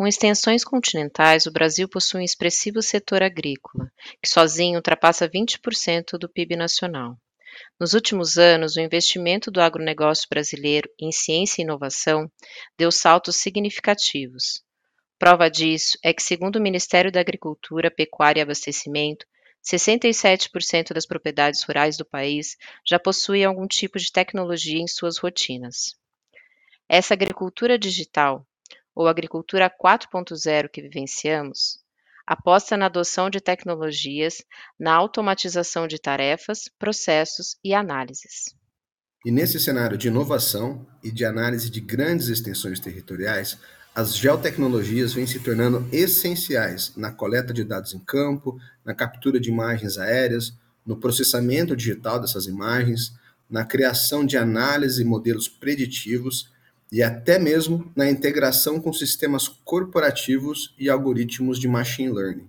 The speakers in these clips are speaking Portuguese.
Com extensões continentais, o Brasil possui um expressivo setor agrícola, que sozinho ultrapassa 20% do PIB nacional. Nos últimos anos, o investimento do agronegócio brasileiro em ciência e inovação deu saltos significativos. Prova disso é que, segundo o Ministério da Agricultura, Pecuária e Abastecimento, 67% das propriedades rurais do país já possuem algum tipo de tecnologia em suas rotinas. Essa agricultura digital, ou agricultura 4.0 que vivenciamos, aposta na adoção de tecnologias, na automatização de tarefas, processos e análises. E nesse cenário de inovação e de análise de grandes extensões territoriais, as geotecnologias vêm se tornando essenciais na coleta de dados em campo, na captura de imagens aéreas, no processamento digital dessas imagens, na criação de análise e modelos preditivos e até mesmo na integração com sistemas corporativos e algoritmos de machine learning.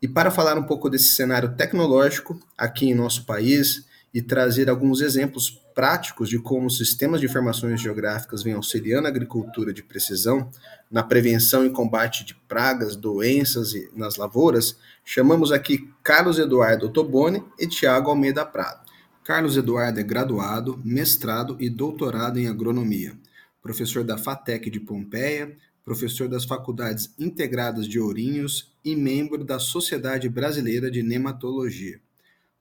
E para falar um pouco desse cenário tecnológico aqui em nosso país e trazer alguns exemplos práticos de como sistemas de informações geográficas vêm auxiliando a agricultura de precisão na prevenção e combate de pragas, doenças e nas lavouras, chamamos aqui Carlos Eduardo Toboni e Tiago Almeida Prado. Carlos Eduardo é graduado, mestrado e doutorado em agronomia, professor da FATEC de Pompeia, professor das Faculdades Integradas de Ourinhos e membro da Sociedade Brasileira de Nematologia.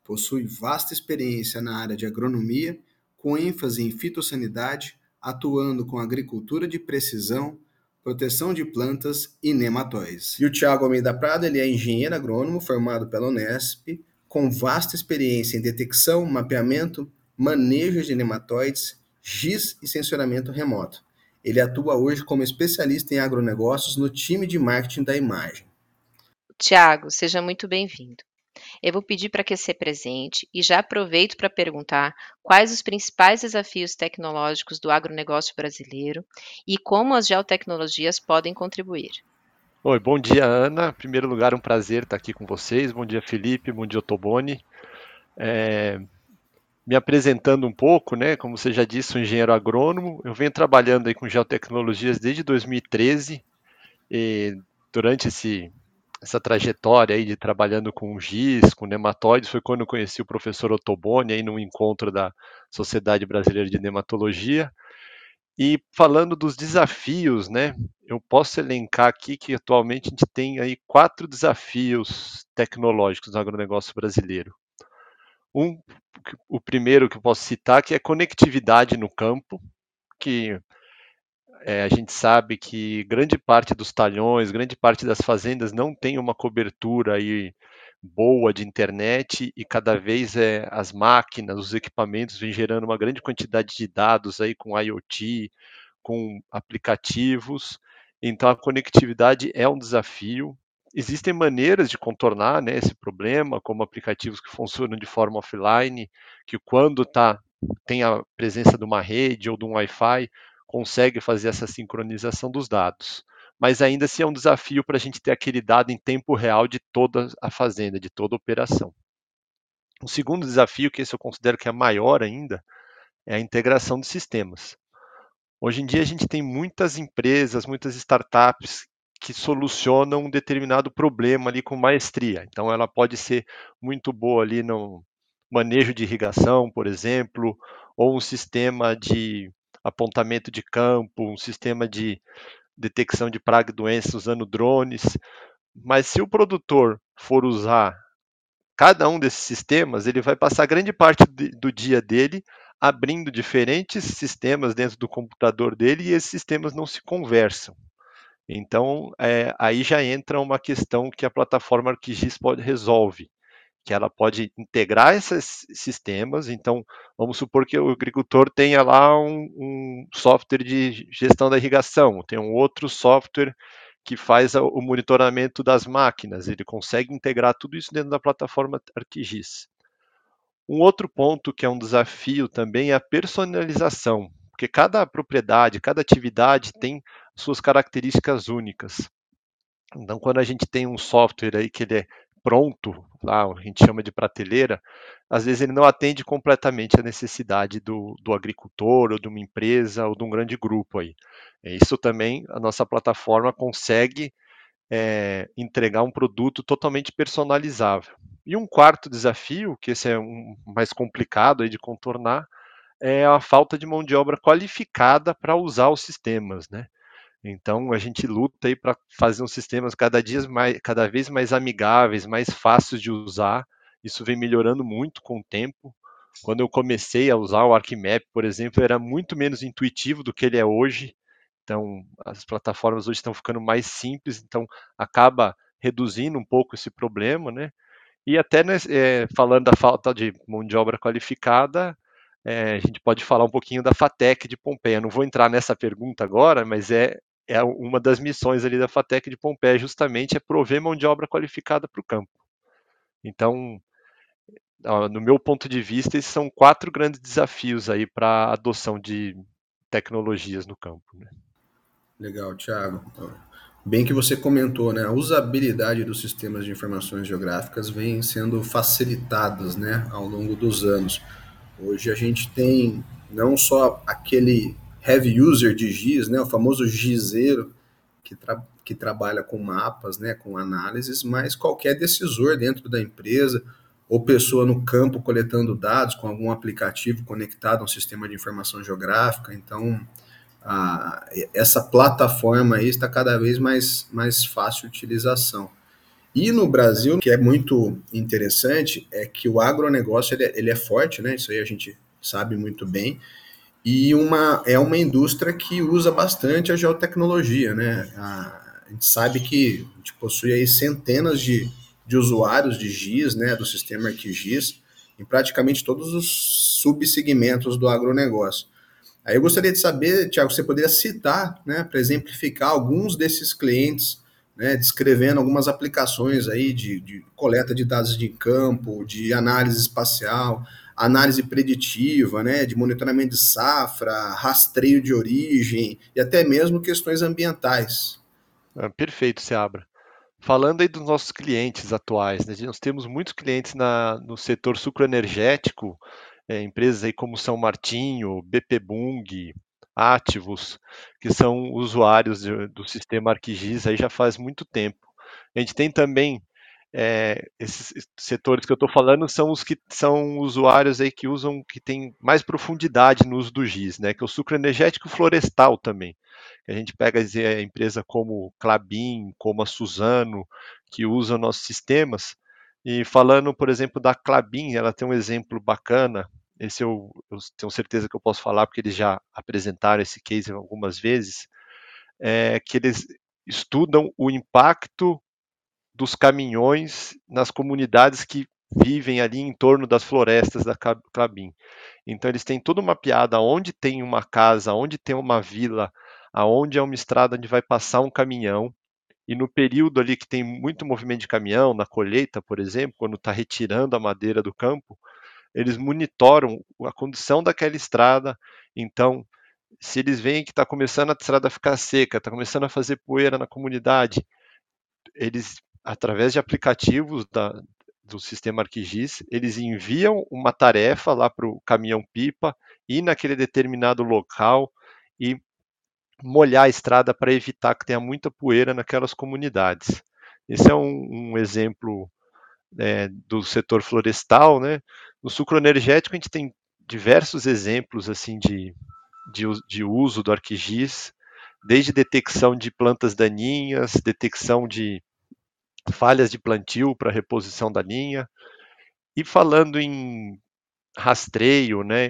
Possui vasta experiência na área de agronomia com ênfase em fitossanidade, atuando com agricultura de precisão, proteção de plantas e nematóides. E o Tiago Almeida Prado, ele é engenheiro agrônomo formado pela Unesp, com vasta experiência em detecção, mapeamento, manejo de nematóides, GIS e sensoramento remoto. Ele atua hoje como especialista em agronegócios no time de marketing da imagem. Tiago, seja muito bem-vindo. Eu vou pedir para que se presente e já aproveito para perguntar quais os principais desafios tecnológicos do agronegócio brasileiro e como as geotecnologias podem contribuir. Oi, bom dia, Ana. Em primeiro lugar, um prazer estar aqui com vocês. Bom dia, Felipe. Bom dia, Otoboni. É, me apresentando um pouco, né? Como você já disse, sou engenheiro agrônomo. Eu venho trabalhando aí com geotecnologias desde 2013. E durante esse essa trajetória aí de trabalhando com giz, com nematóides, foi quando eu conheci o professor Otoboni aí num encontro da Sociedade Brasileira de Nematologia. E falando dos desafios, né, eu posso elencar aqui que atualmente a gente tem aí quatro desafios tecnológicos no agronegócio brasileiro. Um, o primeiro que eu posso citar que é conectividade no campo, que é, a gente sabe que grande parte dos talhões, grande parte das fazendas não tem uma cobertura aí boa de internet e cada vez é, as máquinas, os equipamentos vêm gerando uma grande quantidade de dados aí com IoT, com aplicativos. Então a conectividade é um desafio. Existem maneiras de contornar né, esse problema, como aplicativos que funcionam de forma offline, que quando tá, tem a presença de uma rede ou de um Wi-Fi, consegue fazer essa sincronização dos dados. Mas ainda assim é um desafio para a gente ter aquele dado em tempo real de toda a fazenda, de toda a operação. O segundo desafio, que esse eu considero que é maior ainda, é a integração de sistemas. Hoje em dia a gente tem muitas empresas, muitas startups que solucionam um determinado problema ali com maestria. Então ela pode ser muito boa ali no manejo de irrigação, por exemplo, ou um sistema de apontamento de campo, um sistema de detecção de praga e doenças usando drones. Mas se o produtor for usar cada um desses sistemas, ele vai passar grande parte do dia dele abrindo diferentes sistemas dentro do computador dele e esses sistemas não se conversam. Então, é, aí já entra uma questão que a plataforma ArcGIS pode resolve, que ela pode integrar esses sistemas. Então, vamos supor que o agricultor tenha lá um, um software de gestão da irrigação, tem um outro software que faz o monitoramento das máquinas. Ele consegue integrar tudo isso dentro da plataforma ArcGIS. Um outro ponto que é um desafio também é a personalização, porque cada propriedade, cada atividade tem suas características únicas. Então, quando a gente tem um software aí que ele é pronto, lá a gente chama de prateleira, às vezes ele não atende completamente a necessidade do, do agricultor ou de uma empresa ou de um grande grupo aí. É, isso também a nossa plataforma consegue é, entregar um produto totalmente personalizável. E um quarto desafio, que esse é um mais complicado aí de contornar, é a falta de mão de obra qualificada para usar os sistemas, né? Então a gente luta aí para fazer uns sistemas cada, dia mais, cada vez mais amigáveis, mais fáceis de usar. Isso vem melhorando muito com o tempo. Quando eu comecei a usar o ArcMap, por exemplo, era muito menos intuitivo do que ele é hoje. Então as plataformas hoje estão ficando mais simples, então acaba reduzindo um pouco esse problema, né? E até né, falando da falta de mão de obra qualificada, é, a gente pode falar um pouquinho da FATEC de Pompeia. Não vou entrar nessa pergunta agora, mas é, é uma das missões ali da FATEC de Pompeia, justamente é prover mão de obra qualificada para o campo. Então, no meu ponto de vista, esses são quatro grandes desafios aí para a adoção de tecnologias no campo. Né? Legal, Thiago. Bem que você comentou, né? A usabilidade dos sistemas de informações geográficas vem sendo facilitadas, né, ao longo dos anos. Hoje a gente tem não só aquele heavy user de GIS, né, o famoso GISeiro, que, tra que trabalha com mapas, né, com análises, mas qualquer decisor dentro da empresa ou pessoa no campo coletando dados com algum aplicativo conectado a um sistema de informação geográfica. Então, a, essa plataforma aí está cada vez mais, mais fácil de utilização. E no Brasil, o que é muito interessante é que o agronegócio ele é, ele é forte, né? Isso aí a gente sabe muito bem. E uma, é uma indústria que usa bastante a geotecnologia, né? A, a gente sabe que a gente possui aí centenas de, de usuários de GIS, né? Do sistema ArcGIS, em praticamente todos os subsegmentos do agronegócio. Aí eu gostaria de saber, Tiago, você poderia citar, né, para exemplificar alguns desses clientes, né, descrevendo algumas aplicações aí de, de, coleta de dados de campo, de análise espacial, análise preditiva, né, de monitoramento de safra, rastreio de origem e até mesmo questões ambientais. Ah, perfeito, Seabra. Falando aí dos nossos clientes atuais, né, nós temos muitos clientes na, no setor sucroenergético, é, empresas aí como São Martinho, BP Bung, Ativos, que são usuários do sistema ArcGIS aí já faz muito tempo. A gente tem também é, esses setores que eu estou falando são os que são usuários aí que usam que tem mais profundidade no uso do GIS, né? Que é o sucro energético florestal também. A gente pega a empresa como Clabin, como a Suzano, que usam nossos sistemas, e falando, por exemplo, da Clabin, ela tem um exemplo bacana. Esse eu, eu tenho certeza que eu posso falar, porque eles já apresentaram esse case algumas vezes. É que eles estudam o impacto dos caminhões nas comunidades que vivem ali em torno das florestas da Clabin. Então eles têm tudo mapeado aonde tem uma casa, aonde tem uma vila, aonde é uma estrada onde vai passar um caminhão, e no período ali que tem muito movimento de caminhão, na colheita, por exemplo, quando está retirando a madeira do campo, eles monitoram a condição daquela estrada. Então, se eles veem que está começando a estrada a ficar seca, está começando a fazer poeira na comunidade, eles, através de aplicativos da, do sistema ArcGIS, eles enviam uma tarefa lá para o caminhão-pipa, ir naquele determinado local e molhar a estrada para evitar que tenha muita poeira naquelas comunidades. Esse é um, um exemplo é, do setor florestal, né? No sucro energético a gente tem diversos exemplos assim de, de, de uso do ArcGIS, desde detecção de plantas daninhas, detecção de falhas de plantio para reposição da linha, e falando em rastreio, né,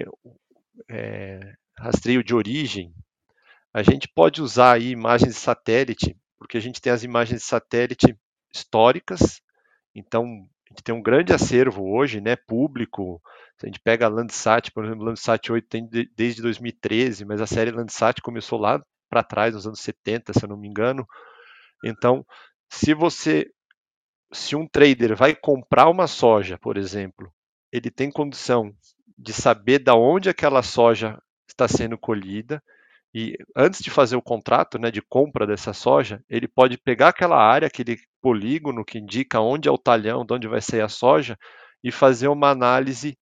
é, rastreio de origem, a gente pode usar aí imagens de satélite, porque a gente tem as imagens de satélite históricas, então a gente tem um grande acervo hoje, né, público. Se a gente pega a Landsat, por exemplo, Landsat 8 tem de, desde 2013, mas a série Landsat começou lá para trás, nos anos 70, se eu não me engano. Então, se você se um trader vai comprar uma soja, por exemplo, ele tem condição de saber da onde aquela soja está sendo colhida, E antes de fazer o contrato né, de compra dessa soja, ele pode pegar aquela área, aquele polígono que indica onde é o talhão, de onde vai sair a soja, e fazer uma análise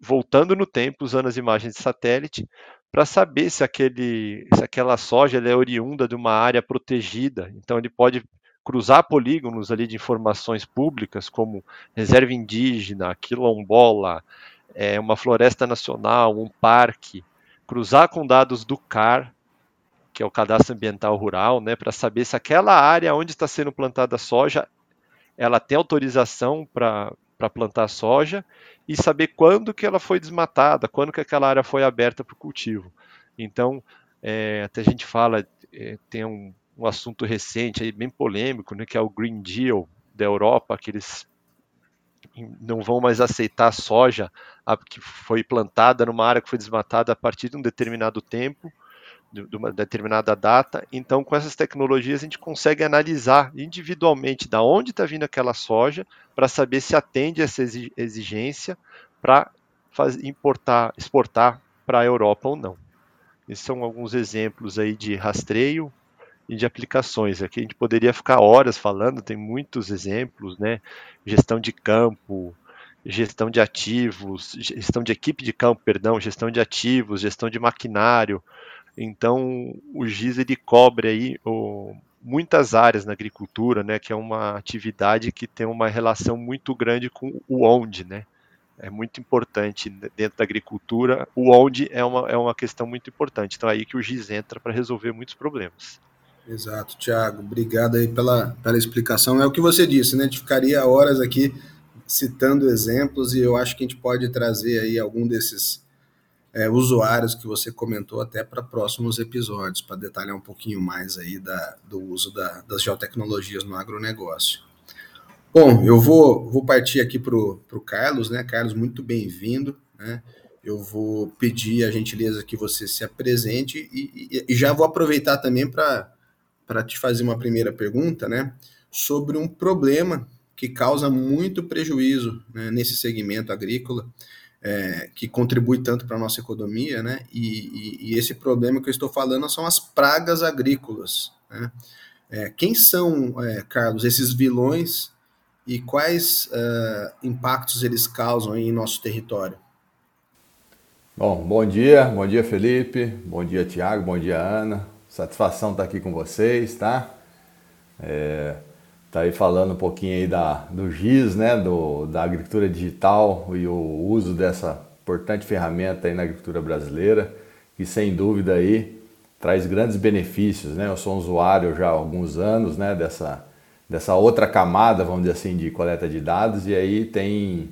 voltando no tempo, usando as imagens de satélite, para saber se, aquele, se aquela soja é oriunda de uma área protegida. Então ele pode cruzar polígonos ali de informações públicas, como reserva indígena, quilombola, é, uma floresta nacional, um parque, cruzar com dados do CAR, que é o Cadastro Ambiental Rural, né, para saber se aquela área onde está sendo plantada soja, ela tem autorização para plantar soja e saber quando que ela foi desmatada, quando que aquela área foi aberta para o cultivo. Então, é, até a gente fala, é, tem um, um assunto recente, aí, bem polêmico, né, que é o Green Deal da Europa, que eles não vão mais aceitar soja que foi plantada numa área que foi desmatada a partir de um determinado tempo, de uma determinada data. Então, com essas tecnologias, a gente consegue analisar individualmente da onde está vindo aquela soja para saber se atende essa exigência para importar, exportar para a Europa ou não. Esses são alguns exemplos aí de rastreio e de aplicações. Aqui a gente poderia ficar horas falando, tem muitos exemplos, né? Gestão de campo, gestão de ativos, gestão de equipe de campo, perdão, gestão de ativos, gestão de maquinário. Então, o GIS ele cobre aí o, muitas áreas na agricultura, né, que é uma atividade que tem uma relação muito grande com o onde, né? É muito importante dentro da agricultura. O onde é uma, é uma questão muito importante. Então, é aí que o GIS entra para resolver muitos problemas. Exato, Tiago. Obrigado aí pela, pela explicação. É o que você disse, né? A gente ficaria horas aqui citando exemplos e eu acho que a gente pode trazer aí algum desses é, usuários que você comentou até para próximos episódios, para detalhar um pouquinho mais aí da, do uso da, das geotecnologias no agronegócio. Bom, eu vou, vou partir aqui para o Carlos, né? Carlos, muito bem-vindo, né? Eu vou pedir a gentileza que você se apresente e, e, e já vou aproveitar também para para te fazer uma primeira pergunta, né, sobre um problema que causa muito prejuízo né, nesse segmento agrícola, é, que contribui tanto para a nossa economia, né, e, e, e, esse problema que eu estou falando são as pragas agrícolas. Né. É, quem são, é, Carlos, esses vilões e quais uh, impactos eles causam em nosso território? Bom, bom dia, bom dia Felipe, bom dia Tiago, bom dia Ana, Satisfação estar aqui com vocês, tá? É, tá aí falando um pouquinho aí da, do GIS, né? Do, da agricultura digital e o uso dessa importante ferramenta aí na agricultura brasileira, que sem dúvida aí traz grandes benefícios, né? Eu sou um usuário já há alguns anos, né? Dessa, dessa outra camada, vamos dizer assim, de coleta de dados e aí tem,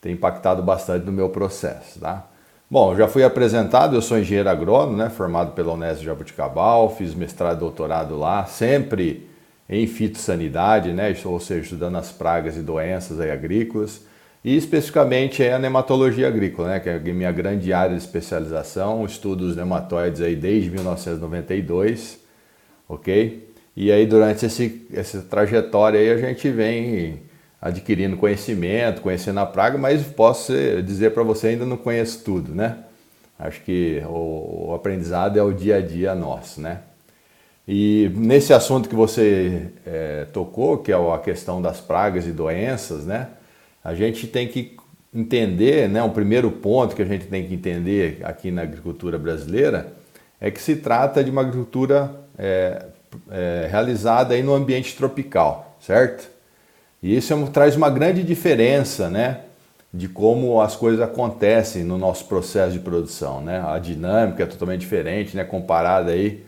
tem impactado bastante no meu processo, tá? Bom, já fui apresentado, eu sou engenheiro agrônomo, né, formado pela de Jabuticabal, fiz mestrado e doutorado lá, sempre em fitossanidade, né, ou seja, estudando as pragas e doenças aí agrícolas, e especificamente a nematologia agrícola, né, que é a minha grande área de especialização, estudo os nematóides aí desde 1992, ok? E aí durante esse, essa trajetória aí a gente vem adquirindo conhecimento, conhecendo a praga, mas posso dizer para você ainda não conheço tudo, né? Acho que o, aprendizado é o dia a dia nosso, né? E nesse assunto que você é, tocou, que é a questão das pragas e doenças, né? A gente tem que entender, né? O primeiro ponto que a gente tem que entender aqui na agricultura brasileira é que se trata de uma agricultura é, é, realizada aí no ambiente tropical, certo? E isso é, traz uma grande diferença, né? De como as coisas acontecem no nosso processo de produção, né? A dinâmica é totalmente diferente, né? Comparada aí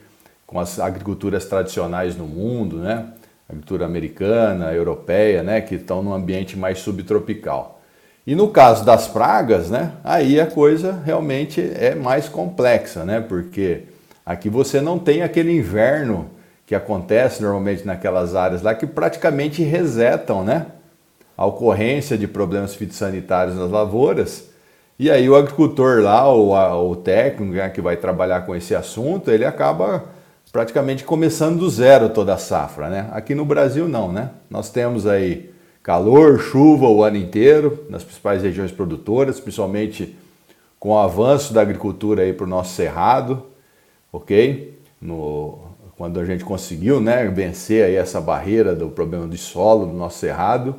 com as agriculturas tradicionais no mundo, né? Agricultura americana, europeia, né? Que estão num ambiente mais subtropical. E no caso das pragas, né? Aí a coisa realmente é mais complexa, né? Porque aqui você não tem aquele inverno que acontece normalmente naquelas áreas lá que praticamente resetam né, a ocorrência de problemas fitossanitários nas lavouras. E aí o agricultor lá, ou a, o técnico né, que vai trabalhar com esse assunto, ele acaba praticamente começando do zero toda a safra. Né? Aqui no Brasil não, né? Nós temos aí calor, chuva o ano inteiro nas principais regiões produtoras, principalmente com o avanço da agricultura aí para o nosso cerrado, ok? No, quando a gente conseguiu né, vencer aí essa barreira do problema de solo do nosso cerrado.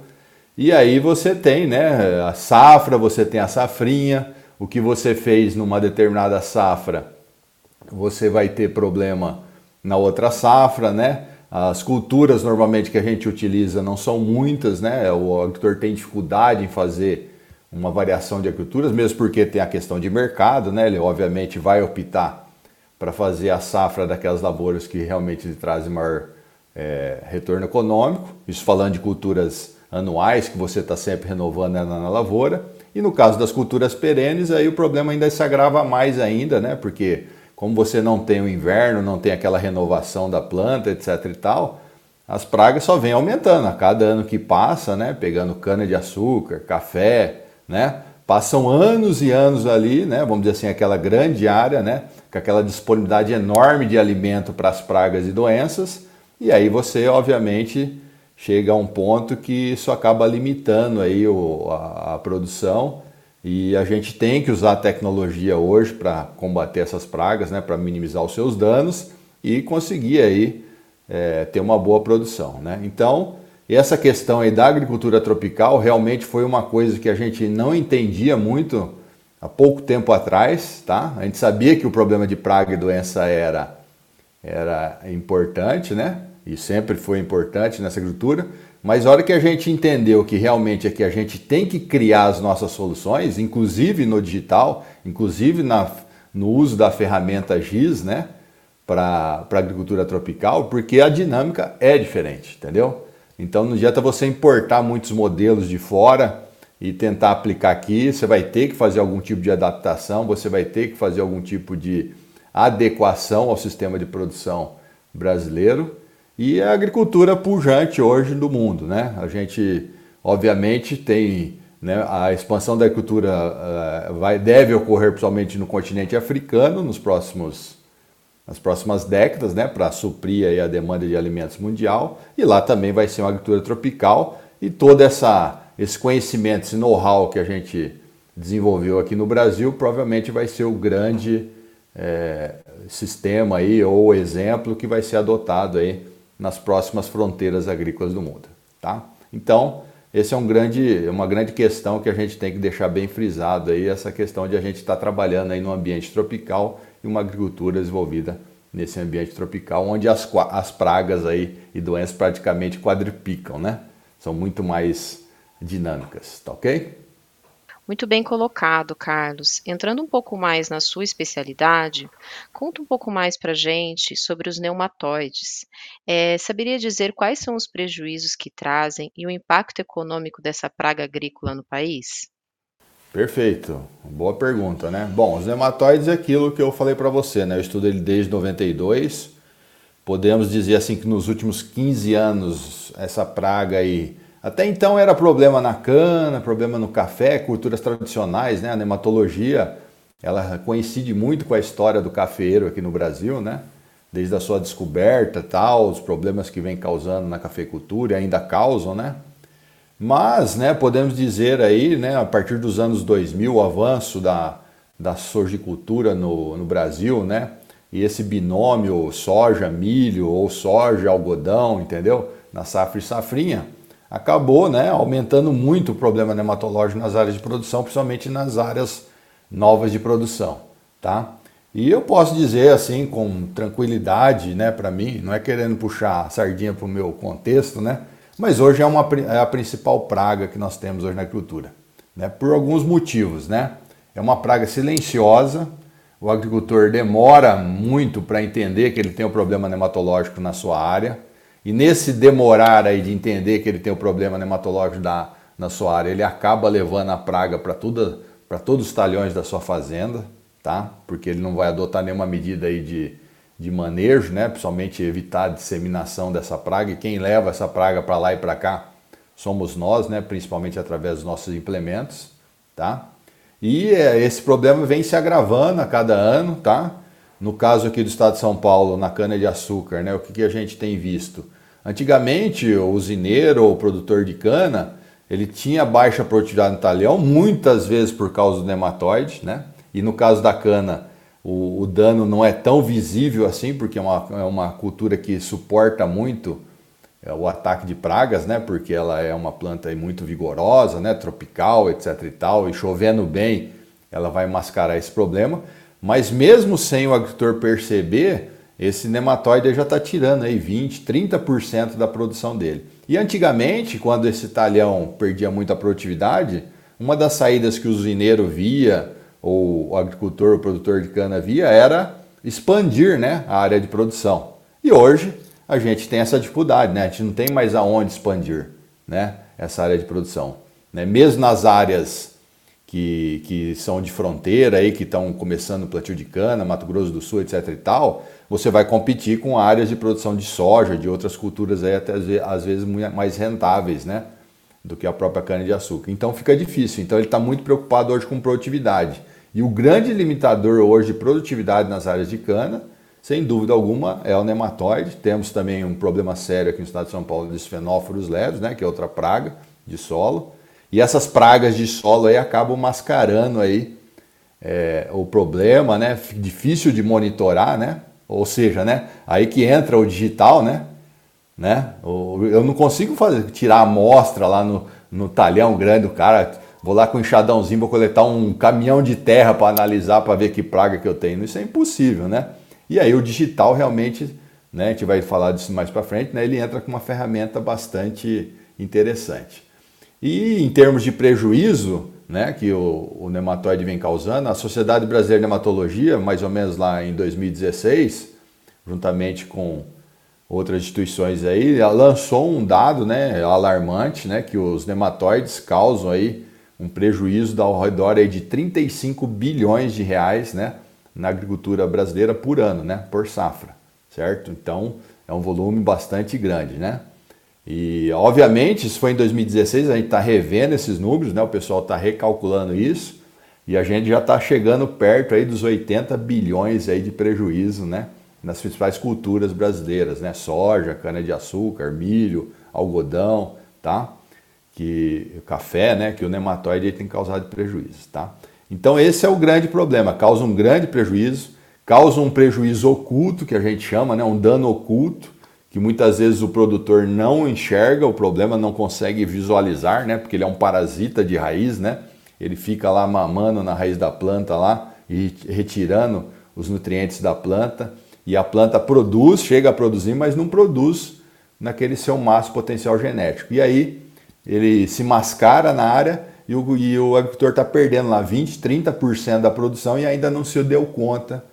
E aí você tem né, a safra, você tem a safrinha, o que você fez numa determinada safra, você vai ter problema na outra safra, né? As culturas normalmente que a gente utiliza não são muitas, né? O agricultor tem dificuldade em fazer uma variação de agriculturas, mesmo porque tem a questão de mercado, né? Ele obviamente vai optar para fazer a safra daquelas lavouras que realmente trazem maior é, retorno econômico. Isso falando de culturas anuais que você está sempre renovando né, na lavoura. E no caso das culturas perenes, aí o problema ainda se agrava mais ainda, né? Porque como você não tem o inverno, não tem aquela renovação da planta, etc e tal, as pragas só vêm aumentando a cada ano que passa, né? Pegando cana de açúcar, café, né? Passam anos e anos ali, né? Vamos dizer assim, aquela grande área, né? Com aquela disponibilidade enorme de alimento para as pragas e doenças. E aí você, obviamente, chega a um ponto que isso acaba limitando aí o, a, a produção e a gente tem que usar a tecnologia hoje para combater essas pragas, né, para minimizar os seus danos e conseguir aí é, ter uma boa produção. Né? Então, essa questão aí da agricultura tropical realmente foi uma coisa que a gente não entendia muito há pouco tempo atrás. Tá? A gente sabia que o problema de praga e doença era, era importante, né? e sempre foi importante nessa agricultura, mas a hora que a gente entendeu que realmente é que a gente tem que criar as nossas soluções, inclusive no digital, inclusive na, no uso da ferramenta GIS, né, para a agricultura tropical, porque a dinâmica é diferente, entendeu? Então não adianta você importar muitos modelos de fora e tentar aplicar aqui, você vai ter que fazer algum tipo de adaptação, você vai ter que fazer algum tipo de adequação ao sistema de produção brasileiro e a agricultura pujante hoje do mundo. Né? A gente, obviamente, tem né, a expansão da agricultura uh, vai, deve ocorrer principalmente no continente africano nos próximos, nas próximas décadas, né, para suprir aí a demanda de alimentos mundial. E lá também vai ser uma agricultura tropical e todo essa, esse conhecimento, esse know-how que a gente desenvolveu aqui no Brasil, provavelmente vai ser o grande é, sistema aí ou exemplo que vai ser adotado aí nas próximas fronteiras agrícolas do mundo. Tá? Então, esse é um grande, uma grande questão que a gente tem que deixar bem frisado aí, essa questão de a gente estar tá trabalhando aí no ambiente tropical e uma agricultura desenvolvida nesse ambiente tropical, onde as, as pragas aí e doenças praticamente quadriplicam, né? São muito mais dinâmicas, tá ok? Muito bem colocado, Carlos. Entrando um pouco mais na sua especialidade, conta um pouco mais para gente sobre os neumatoides. É, saberia dizer quais são os prejuízos que trazem e o impacto econômico dessa praga agrícola no país? Perfeito, boa pergunta, né? Bom, os nematóides é aquilo que eu falei para você, né? Eu estudo ele desde 92. Podemos dizer assim que nos últimos 15 anos essa praga aí até então era problema na cana, problema no café, culturas tradicionais, né? A nematologia, ela coincide muito com a história do cafeiro aqui no Brasil, né? Desde a sua descoberta, tal, os problemas que vem causando na cafeicultura e ainda causam, né? Mas, né, podemos dizer aí, né, a partir dos anos 2000, o avanço da, da sojicultura no, no Brasil, né? E esse binômio soja, milho ou soja, algodão, entendeu? Na safra e safrinha, acabou né, aumentando muito o problema nematológico nas áreas de produção, principalmente nas áreas novas de produção. Tá? E eu posso dizer assim com tranquilidade, né, para mim, não é querendo puxar a sardinha para o meu contexto, né, mas hoje é, uma, é a principal praga que nós temos hoje na agricultura, né, por alguns motivos. Né? É uma praga silenciosa, o agricultor demora muito para entender que ele tem um problema nematológico na sua área, e nesse demorar aí de entender que ele tem o problema nematológico da, na sua área, ele acaba levando a praga para todos os talhões da sua fazenda, tá? Porque ele não vai adotar nenhuma medida aí de, de manejo, né? Principalmente evitar a disseminação dessa praga. E quem leva essa praga para lá e para cá somos nós, né? Principalmente através dos nossos implementos, tá? E é, esse problema vem se agravando a cada ano, tá? No caso aqui do estado de São Paulo, na cana-de-açúcar, né? O que, que a gente tem visto? Antigamente, o usineiro ou o produtor de cana, ele tinha baixa produtividade no talhão, muitas vezes por causa do nematóide, né? E no caso da cana, o, o, dano não é tão visível assim, porque é uma, é uma cultura que suporta muito é, o ataque de pragas, né? Porque ela é uma planta muito vigorosa, né? Tropical, etc e tal, e chovendo bem, ela vai mascarar esse problema. Mas mesmo sem o agricultor perceber, esse nematóide já está tirando aí 20, 30% da produção dele. E antigamente, quando esse talhão perdia muita produtividade, uma das saídas que o usineiro via, ou o agricultor, o produtor de cana via, era expandir né, a área de produção. E hoje a gente tem essa dificuldade, né? a gente não tem mais aonde expandir né, essa área de produção. Né? Mesmo nas áreas que, que são de fronteira, aí, que estão começando o plantio de cana, Mato Grosso do Sul, etc. e tal, você vai competir com áreas de produção de soja, de outras culturas aí até às vezes mais rentáveis, né? Do que a própria cana-de-açúcar. Então fica difícil. Então ele está muito preocupado hoje com produtividade. E o grande limitador hoje de produtividade nas áreas de cana, sem dúvida alguma, é o nematóide. Temos também um problema sério aqui no estado de São Paulo dos fenóforos leves, né? Que é outra praga de solo. E essas pragas de solo aí acabam mascarando aí é, o problema, né? Difícil de monitorar, né? Ou seja, né? Aí que entra o digital, né? né? Eu não consigo fazer, tirar a amostra lá no, no talhão grande do cara. Vou lá com um enxadãozinho, vou coletar um caminhão de terra para analisar, para ver que praga que eu tenho. Isso é impossível, né? E aí o digital realmente, né? A gente vai falar disso mais para frente, né? Ele entra com uma ferramenta bastante interessante. E em termos de prejuízo, né, que o, o nematóide vem causando, a Sociedade Brasileira de Nematologia, mais ou menos lá em 2016, juntamente com outras instituições aí, lançou um dado, né, alarmante, né, que os nematóides causam aí um prejuízo ao redor aí de 35 bilhões de reais, né, na agricultura brasileira por ano, né, por safra, certo? Então é um volume bastante grande, né? E, obviamente, isso foi em 2016, a gente está revendo esses números, né? o pessoal está recalculando isso, e a gente já está chegando perto aí dos 80 bilhões aí de prejuízo né? nas principais culturas brasileiras, né? soja, cana-de-açúcar, milho, algodão, tá? que o café, né? que o nematóide tem causado prejuízo. Tá? Então esse é o grande problema, causa um grande prejuízo, causa um prejuízo oculto, que a gente chama, né? um dano oculto, que muitas vezes o produtor não enxerga o problema, não consegue visualizar, né? Porque ele é um parasita de raiz, né? Ele fica lá mamando na raiz da planta lá e retirando os nutrientes da planta e a planta produz, chega a produzir, mas não produz naquele seu máximo potencial genético. E aí ele se mascara na área e o, e o agricultor está perdendo lá 20, 30% da produção e ainda não se deu conta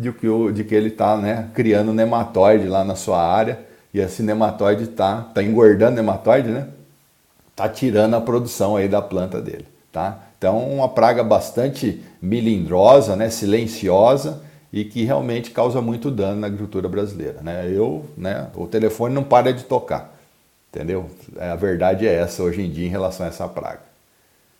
de que, de que ele está né, criando nematóide lá na sua área e esse nematóide está tá engordando o nematóide, né? Está tirando a produção aí da planta dele, tá? Então, uma praga bastante melindrosa, né, silenciosa e que realmente causa muito dano na agricultura brasileira, né? Eu, né, o telefone não para de tocar, entendeu? A verdade é essa hoje em dia em relação a essa praga.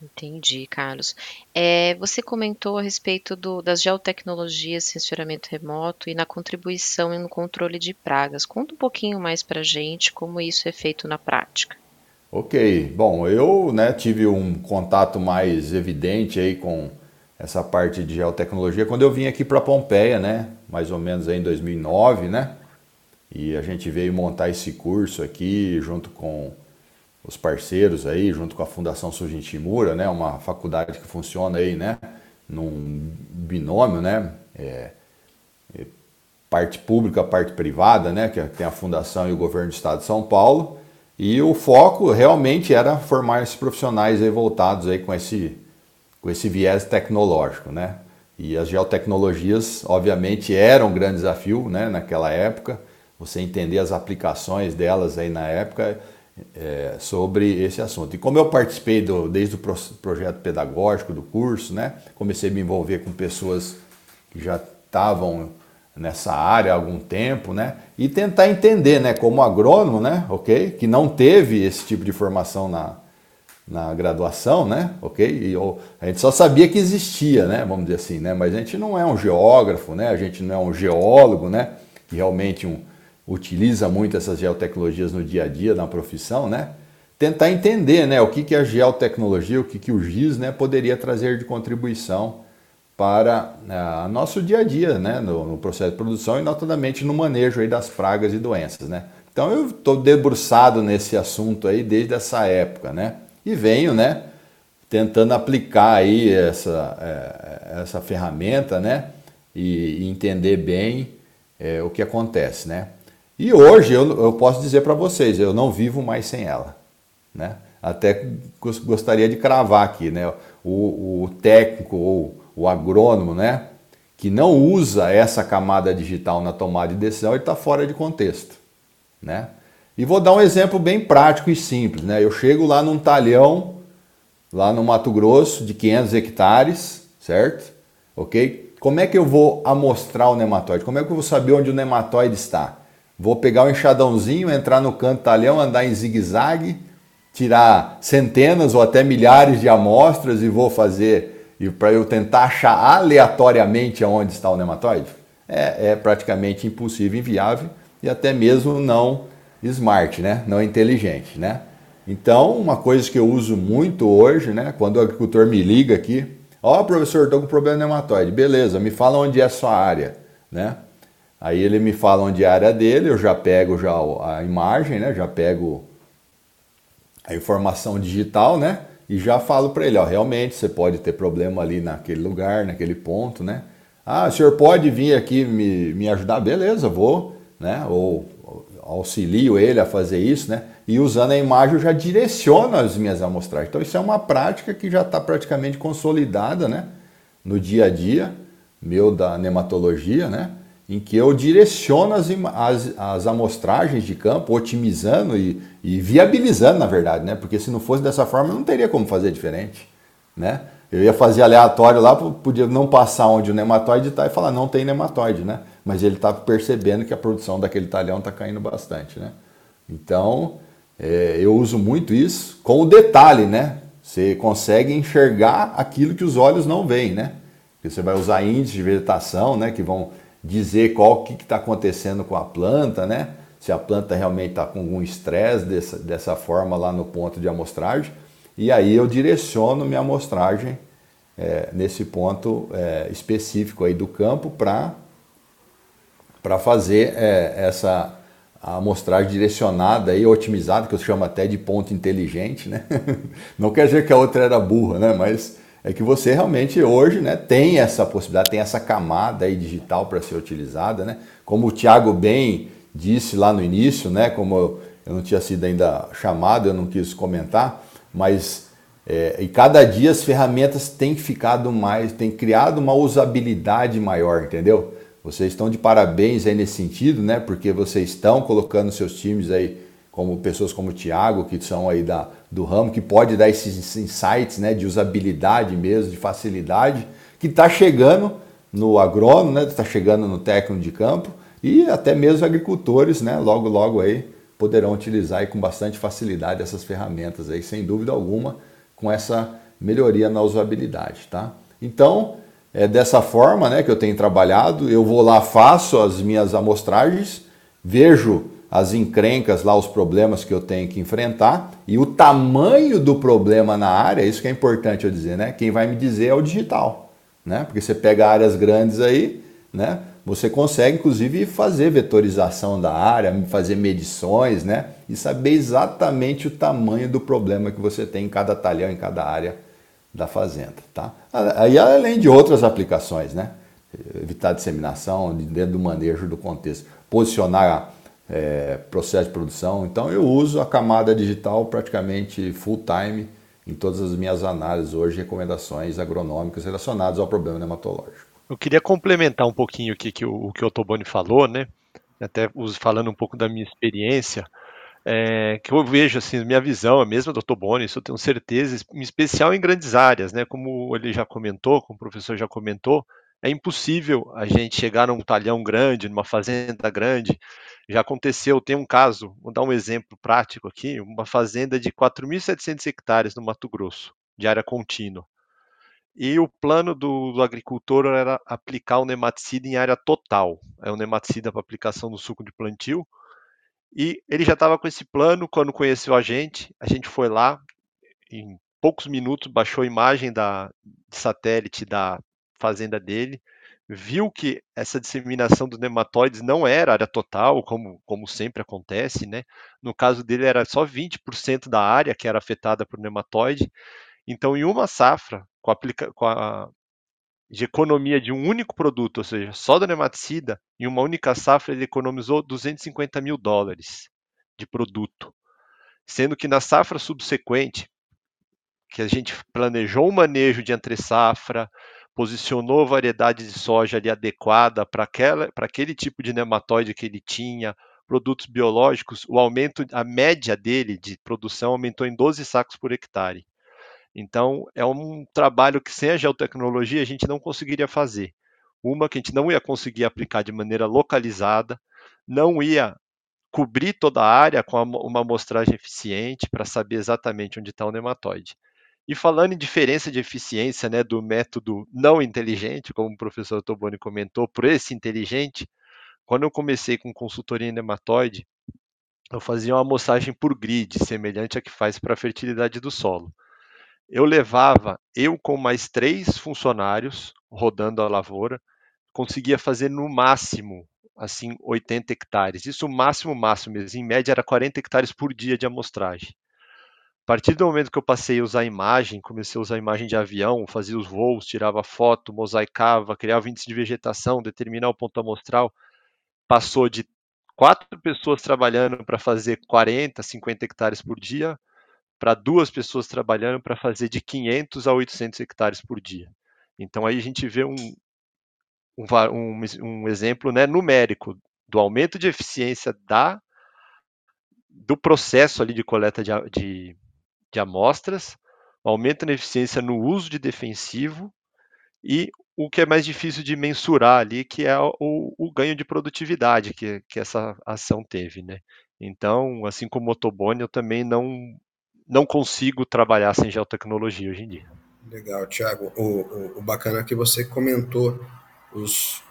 Entendi, Carlos. É, você comentou a respeito do, das geotecnologias, sensoramento remoto e na contribuição no controle de pragas. Conta um pouquinho mais para gente como isso é feito na prática. Ok, bom, eu né, tive um contato mais evidente aí com essa parte de geotecnologia quando eu vim aqui para Pompeia, né, mais ou menos aí em 2009, né, e a gente veio montar esse curso aqui junto com os parceiros aí, junto com a Fundação Sujin Mura, né, uma faculdade que funciona aí, né, num binômio, né, é, é, parte pública, parte privada, né, que tem a Fundação e o Governo do Estado de São Paulo, e o foco realmente era formar esses profissionais aí voltados aí com esse, com esse viés tecnológico, né, e as geotecnologias, obviamente, eram um grande desafio, né, naquela época, você entender as aplicações delas aí na época, é, sobre esse assunto. E como eu participei do, desde o pro, projeto pedagógico do curso, né, comecei a me envolver com pessoas que já estavam nessa área há algum tempo, né, e tentar entender, né, como agrônomo, né, ok, que não teve esse tipo de formação na, na graduação, né, ok, e eu, a gente só sabia que existia, né, vamos dizer assim, né, mas a gente não é um geógrafo, né, a gente não é um geólogo, né, que realmente um utiliza muito essas geotecnologias no dia a dia, na profissão, né? Tentar entender né, o que, que a geotecnologia, o que, que o GIS né, poderia trazer de contribuição para o nosso dia a dia, né, no, no, processo de produção e notadamente no manejo aí das pragas e doenças, né. Então eu estou debruçado nesse assunto aí desde essa época, né, e venho, né, tentando aplicar aí essa, é, essa ferramenta, né, e, e entender bem é, o que acontece, né. E hoje eu, eu posso dizer para vocês, eu não vivo mais sem ela, né. Até gostaria de cravar aqui, né, o, o técnico ou o agrônomo, né, que não usa essa camada digital na tomada de decisão, ele está fora de contexto, né? E vou dar um exemplo bem prático e simples, né? Eu chego lá num talhão, lá no Mato Grosso, de 500 hectares, certo? Ok? Como é que eu vou amostrar o nematóide? Como é que eu vou saber onde o nematóide está? Vou pegar o enxadãozinho, entrar no canto talhão, andar em zigue-zague, tirar centenas ou até milhares de amostras e vou fazer e para eu tentar achar aleatoriamente aonde está o nematóide, é, é, praticamente impossível, inviável e até mesmo não smart, né? não inteligente. Né? Então, uma coisa que eu uso muito hoje, né? quando o agricultor me liga aqui, ó oh, professor, estou com problema nematóide, beleza, me fala onde é a sua área. Né? Aí ele me fala onde é a área dele, eu já pego já a imagem, né? já pego a informação digital, né? e já falo para ele, ó, realmente você pode ter problema ali naquele lugar, naquele ponto, né? Ah, o senhor pode vir aqui me, me ajudar? Beleza, vou, né? Ou auxilio ele a fazer isso, né? E usando a imagem eu já direciono as minhas amostragens. Então isso é uma prática que já está praticamente consolidada, né? No dia a dia meu da nematologia, né? Em que eu direciono as, as, as amostragens de campo, otimizando e, e, viabilizando, na verdade, né? Porque se não fosse dessa forma, eu não teria como fazer diferente, né? Eu ia fazer aleatório lá, podia não passar onde o nematóide está e falar, não tem nematóide, né? Mas ele está percebendo que a produção daquele talhão está caindo bastante, né? Então, é, eu uso muito isso com o detalhe, né? Você consegue enxergar aquilo que os olhos não veem, né? Você vai usar índices de vegetação, né? Que vão dizer qual que está acontecendo com a planta, né? Se a planta realmente está com algum estresse dessa, dessa forma lá no ponto de amostragem. E aí eu direciono minha amostragem é, nesse ponto é, específico aí do campo para fazer é, essa amostragem direcionada e otimizada, que eu chamo até de ponto inteligente, né? Não quer dizer que a outra era burra, né? Mas é que você realmente hoje né, tem essa possibilidade, tem essa camada aí digital para ser utilizada, né? Como o Thiago bem disse lá no início, né? Como eu não tinha sido ainda chamado, eu não quis comentar, mas é, e cada dia as ferramentas têm ficado mais, têm criado uma usabilidade maior, entendeu? Vocês estão de parabéns aí nesse sentido, né? Porque vocês estão colocando seus times aí como pessoas como o Thiago, que são aí da, do ramo, que pode dar esses insights né, de usabilidade mesmo, de facilidade, que está chegando no agrônomo, né, está chegando no técnico de campo e até mesmo agricultores, né, logo logo aí poderão utilizar aí com bastante facilidade essas ferramentas aí, sem dúvida alguma, com essa melhoria na usabilidade, tá? Então, é dessa forma, né, que eu tenho trabalhado, eu vou lá, faço as minhas amostragens, vejo as encrencas lá, os problemas que eu tenho que enfrentar e o tamanho do problema na área, isso que é importante eu dizer, né? Quem vai me dizer é o digital, né? Porque você pega áreas grandes aí, né? Você consegue inclusive fazer vetorização da área, fazer medições, né? E saber exatamente o tamanho do problema que você tem em cada talhão, em cada área da fazenda, tá? Aí além de outras aplicações, né? Evitar disseminação dentro do manejo do contexto, posicionar é, processo de produção. Então eu uso a camada digital praticamente full time em todas as minhas análises hoje, recomendações agronômicas relacionadas ao problema nematológico. Eu queria complementar um pouquinho o que o, o que o Toboni falou, né? Até falando um pouco da minha experiência, é, que eu vejo assim, minha visão, a mesma do Toboni, isso eu tenho certeza, em especial em grandes áreas, né? Como ele já comentou, como o professor já comentou, é impossível a gente chegar num talhão grande, numa fazenda grande, já aconteceu, tem um caso, vou dar um exemplo prático aqui, uma fazenda de 4.700 hectares no Mato Grosso, de área contínua. E o plano do, do, agricultor era aplicar o nematicida em área total. É um nematicida para aplicação no suco de plantio. E ele já estava com esse plano quando conheceu a gente. A gente foi lá, em poucos minutos, baixou a imagem da, de satélite da fazenda dele, viu que essa disseminação dos nematóides não era área total, como, como sempre acontece, né? No caso dele era só 20% da área que era afetada por nematóide. Então, em uma safra, com, aplica com a de economia de um único produto, ou seja, só do nematicida, em uma única safra ele economizou 250 mil dólares de produto. Sendo que na safra subsequente, que a gente planejou o manejo de entre safra, posicionou variedade de soja ali adequada para aquele tipo de nematóide que ele tinha, produtos biológicos, o aumento, a média dele de produção aumentou em 12 sacos por hectare. Então, é um trabalho que sem a geotecnologia a gente não conseguiria fazer. Uma que a gente não ia conseguir aplicar de maneira localizada, não ia cobrir toda a área com uma amostragem eficiente para saber exatamente onde está o nematóide. E falando em diferença de eficiência né, do método não inteligente, como o professor Toboni comentou, por esse inteligente, quando eu comecei com consultoria em nematóide, eu fazia uma amostragem por grid, semelhante à que faz para a fertilidade do solo. Eu levava, eu com mais três funcionários rodando a lavoura, conseguia fazer no máximo assim 80 hectares. Isso o máximo máximo mesmo. Em média era 40 hectares por dia de amostragem. Partir do momento que eu passei a usar imagem, comecei a usar imagem de avião, fazia os voos, tirava foto, mosaicava, criava índice de vegetação, determinar o ponto amostral, passou de quatro pessoas trabalhando para fazer 40, 50 hectares por dia, para duas pessoas trabalhando para fazer de 500 a 800 hectares por dia. Então aí a gente vê um, um, um, um exemplo né, numérico do aumento de eficiência da do processo ali de coleta de, de, de amostras, aumenta na eficiência no uso de defensivo e o que é mais difícil de mensurar ali, que é o, o ganho de produtividade que, que essa ação teve, né? Então, assim como o Otobone, eu também não, não consigo trabalhar sem geotecnologia hoje em dia. Legal, Thiago. O, o, o bacana é que você comentou os,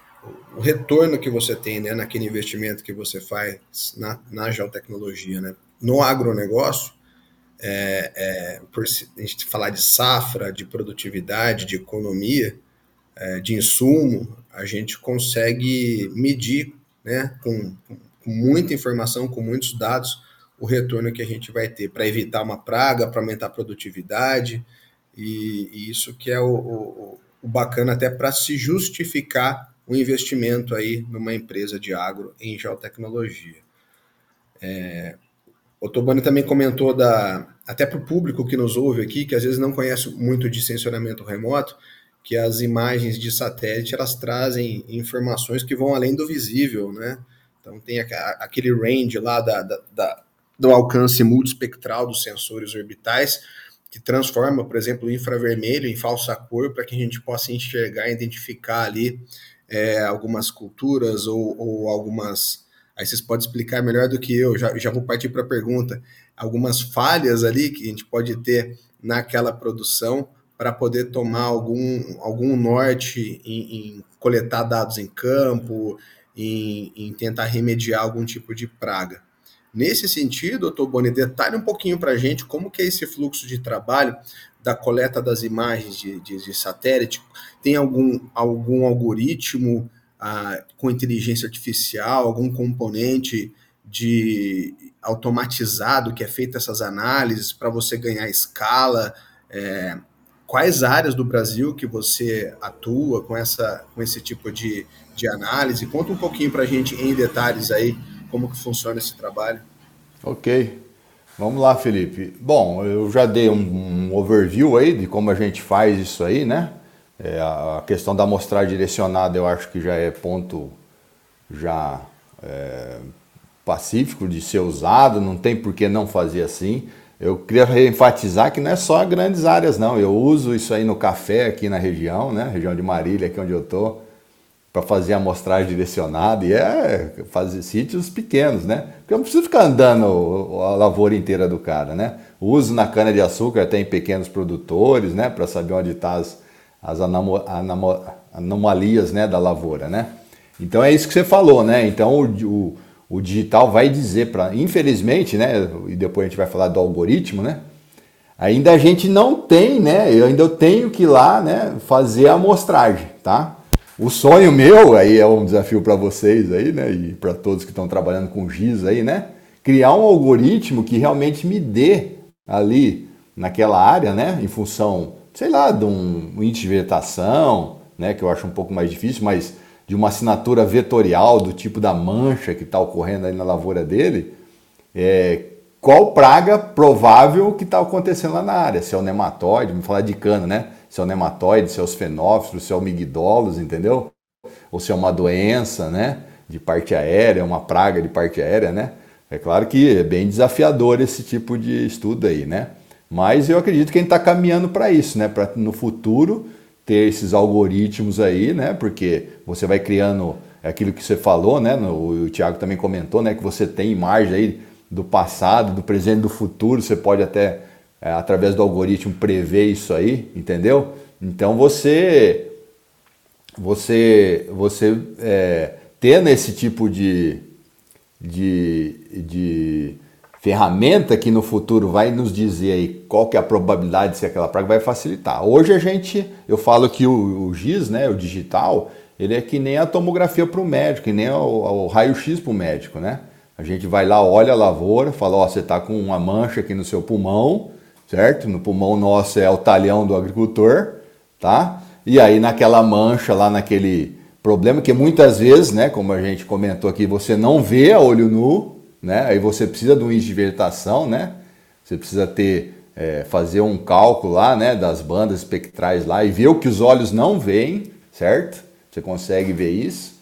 o retorno que você tem né, naquele investimento que você faz na, na geotecnologia. Né? No agronegócio, é, é, por a gente falar de safra, de produtividade, de economia, é, de insumo, a gente consegue medir né, com, com muita informação, com muitos dados, o retorno que a gente vai ter para evitar uma praga, para aumentar a produtividade, e, e, isso que é o, o, o bacana até para se justificar o investimento aí numa empresa de agro em geotecnologia. É, o Tobani também comentou da, até para o público que nos ouve aqui, que às vezes não conhece muito de sensoramento remoto, que as imagens de satélite elas trazem informações que vão além do visível, né? Então tem aquele range lá da, da, da do alcance multispectral dos sensores orbitais, que transforma, por exemplo, o infravermelho em falsa cor para que a gente possa enxergar e identificar ali é, algumas culturas ou, ou algumas Aí vocês podem explicar melhor do que eu, já, já vou partir para a pergunta. Algumas falhas ali que a gente pode ter naquela produção para poder tomar algum, algum norte em, em coletar dados em campo, em, em, tentar remediar algum tipo de praga. Nesse sentido, doutor Boni, detalhe um pouquinho para a gente como que é esse fluxo de trabalho da coleta das imagens de, de, de satélite. Tem algum, algum algoritmo ah, com inteligência artificial, algum componente de automatizado que é feito essas análises para você ganhar escala? É, quais áreas do Brasil que você atua com, essa, com esse tipo de, de análise? Conta um pouquinho para a gente em detalhes aí como que funciona esse trabalho. Ok. Vamos lá, Felipe. Bom, eu já dei um, um overview aí de como a gente faz isso aí, né? É, a questão da amostragem direcionada eu acho que já é ponto já é, pacífico de ser usado, não tem por que não fazer assim. Eu queria enfatizar que não é só grandes áreas não, eu uso isso aí no café aqui na região, né, região de Marília, aqui onde eu tô, para fazer amostragem direcionada e é fazer sítios pequenos, né? Porque eu não preciso ficar andando a lavoura inteira do cara, né? Uso na cana de açúcar até em pequenos produtores, né, para saber onde está as as anomalias né, da lavoura, né? Então é isso que você falou, né? Então o, o, o digital vai dizer para, infelizmente, né? E depois a gente vai falar do algoritmo, né? ainda a gente não tem, né? Eu ainda tenho que ir lá, né, fazer a amostragem, tá? O sonho meu, aí é um desafio para vocês aí, né, e para todos que estão trabalhando com GIS aí, né, criar um algoritmo que realmente me dê ali naquela área, né, em função, sei lá, de um índice de vegetação, né, que eu acho um pouco mais difícil, mas de uma assinatura vetorial do tipo da mancha que está ocorrendo aí na lavoura dele, é, qual praga provável que está acontecendo lá na área, se é o nematóide, vamos falar de cana, né? Se é o nematóide, se é os fenófilos, se é o migdolos, entendeu? Ou se é uma doença, né? De parte aérea, uma praga de parte aérea, né? É claro que é bem desafiador esse tipo de estudo aí, né? Mas eu acredito que a gente está caminhando para isso, né? Para no futuro ter esses algoritmos aí, né? Porque você vai criando aquilo que você falou, né? No, o Tiago também comentou, né? Que você tem imagem aí do passado, do presente, do futuro. Você pode até, é, através do algoritmo, prever isso aí, entendeu? Então você, você, você é, tendo esse tipo de, de, de ferramenta que no futuro vai nos dizer aí qual que é a probabilidade de ser aquela praga, vai facilitar. Hoje a gente, eu falo que o, o GIS, né, o digital, ele é que nem a tomografia para o médico, que nem o, o raio-x para o médico, né? A gente vai lá, olha a lavoura, fala, ó, você está com uma mancha aqui no seu pulmão, certo? No pulmão nosso é o talhão do agricultor, tá? E aí naquela mancha lá, naquele problema que muitas vezes, né, como a gente comentou aqui, você não vê a olho nu, né? Aí você precisa de um índice de vegetação, né? Você precisa ter, é, fazer um cálculo lá, né, das bandas espectrais lá e ver o que os olhos não veem, certo? Você consegue ver isso,